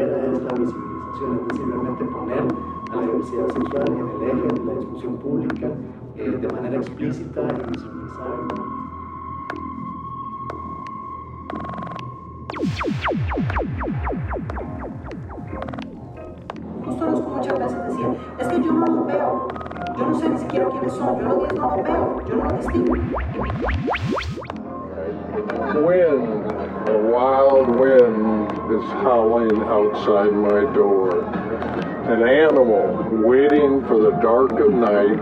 entera esta visibilización, es decir, realmente poner a la diversidad sexual en el eje de la discusión pública eh, de manera explícita y visibilizada. Justo lo escucho muchas veces decir, es que yo no lo veo, yo no sé ni siquiera quiénes son, yo no, no lo veo, yo no lo distingo. Wild, wild, wild. Is howling outside my door. An animal waiting for the dark of night,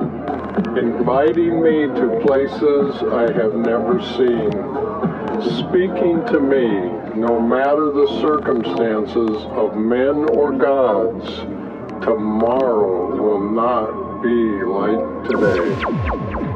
inviting me to places I have never seen, speaking to me no matter the circumstances of men or gods. Tomorrow will not be like today.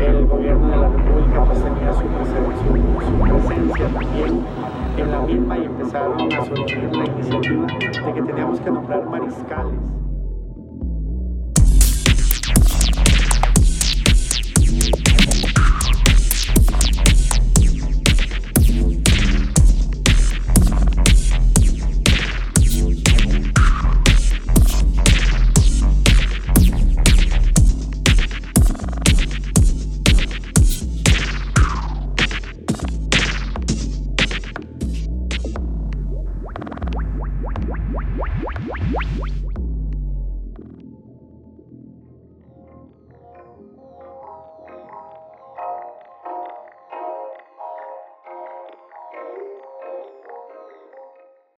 el gobierno de la República pues tenía su- su presencia también en la misma y empezaron a surgir la iniciativa de que teníamos que nombrar mariscales.